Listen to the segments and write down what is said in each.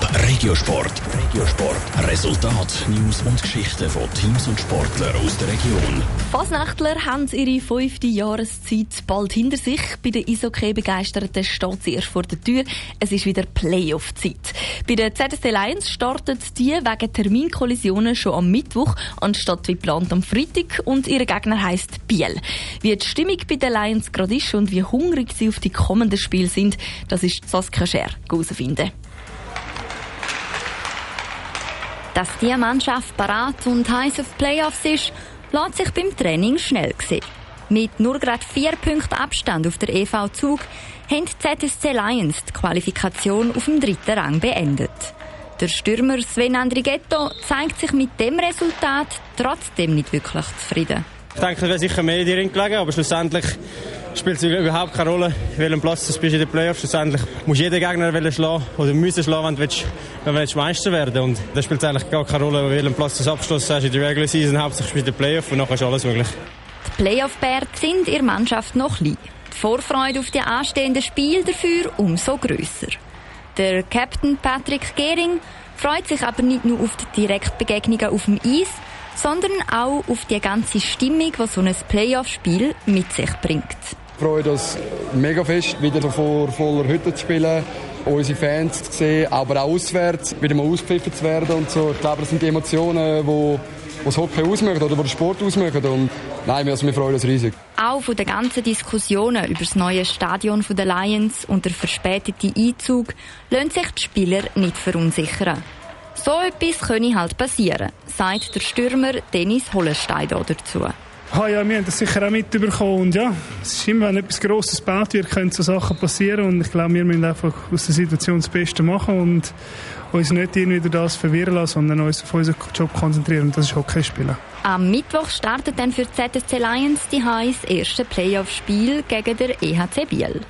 Top Regiosport. Regiosport. Resultat, News und Geschichten von Teams und Sportlern aus der Region. Fasnachtler haben ihre fünfte Jahreszeit bald hinter sich. Bei den Eishockey-Begeisterten steht sie erst vor der Tür. Es ist wieder Playoff-Zeit. Bei den ZSC Lions startet die wegen Terminkollisionen schon am Mittwoch, anstatt wie geplant am Freitag. Und ihr Gegner heisst Biel. Wie die Stimmung bei den Lions gerade ist und wie hungrig sie auf die kommenden Spiele sind, das ist Saskia Scher herausfinden. Dass die Mannschaft parat und heiß auf Playoffs ist, lässt sich beim Training schnell sehen. Mit nur gerade vier Punkten Abstand auf der EV Zug haben die ZSC Lions die Qualifikation auf dem dritten Rang beendet. Der Stürmer Sven Andrighetto zeigt sich mit dem Resultat trotzdem nicht wirklich zufrieden. Ich denke, es wäre sicher mehr in die Ring gelegen, aber schlussendlich spielt es überhaupt keine Rolle, welchen Platz du bist in den Playoffs. Schlussendlich musst du jeden Gegner schlagen oder müssen schlagen, wenn du, willst, wenn du willst Meister werden Und da spielt eigentlich gar keine Rolle, welchen Platz du abschlossen hast in der Regular Season. Hauptsächlich spielst du den Playoff und nachher ist alles möglich. Die Playoff-Bären sind in der Mannschaft noch klein. Die Vorfreude auf die anstehenden Spiele dafür umso grösser. Der Captain Patrick Gehring freut sich aber nicht nur auf die Direktbegegnungen auf dem Eis, sondern auch auf die ganze Stimmung, die so ein Playoff-Spiel mit sich bringt. Ich freue uns mega fest, wieder vor voller Hütte zu spielen, unsere Fans zu sehen, aber auch auswärts, wieder mal ausgepfiffen zu werden und so. Ich glaube, das sind die Emotionen, die was Hockey ausmacht oder was Sport ausmacht. Und nein, also wir freuen uns riesig. Auch von den ganzen Diskussionen über das neue Stadion der Lions und der verspätete Einzug lassen sich die Spieler nicht verunsichern. So etwas könne halt passieren, sagt der Stürmer Dennis Hollenstein dazu. Ah ja, wir haben das sicher auch mitbekommen. Und ja, es ist immer, wenn etwas Grosses gebaut wird, können so Sachen passieren. Und ich glaube, wir müssen einfach aus der Situation das Beste machen und uns nicht irgendwie durch das verwirren lassen, sondern uns auf unseren Job konzentrieren. Und das ist Hockey spielen. Am Mittwoch startet dann für die ZSC Lions die heiß erste Playoff-Spiel gegen der EHC Biel.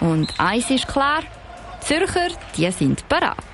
Und eins ist klar, die Zürcher, die sind bereit.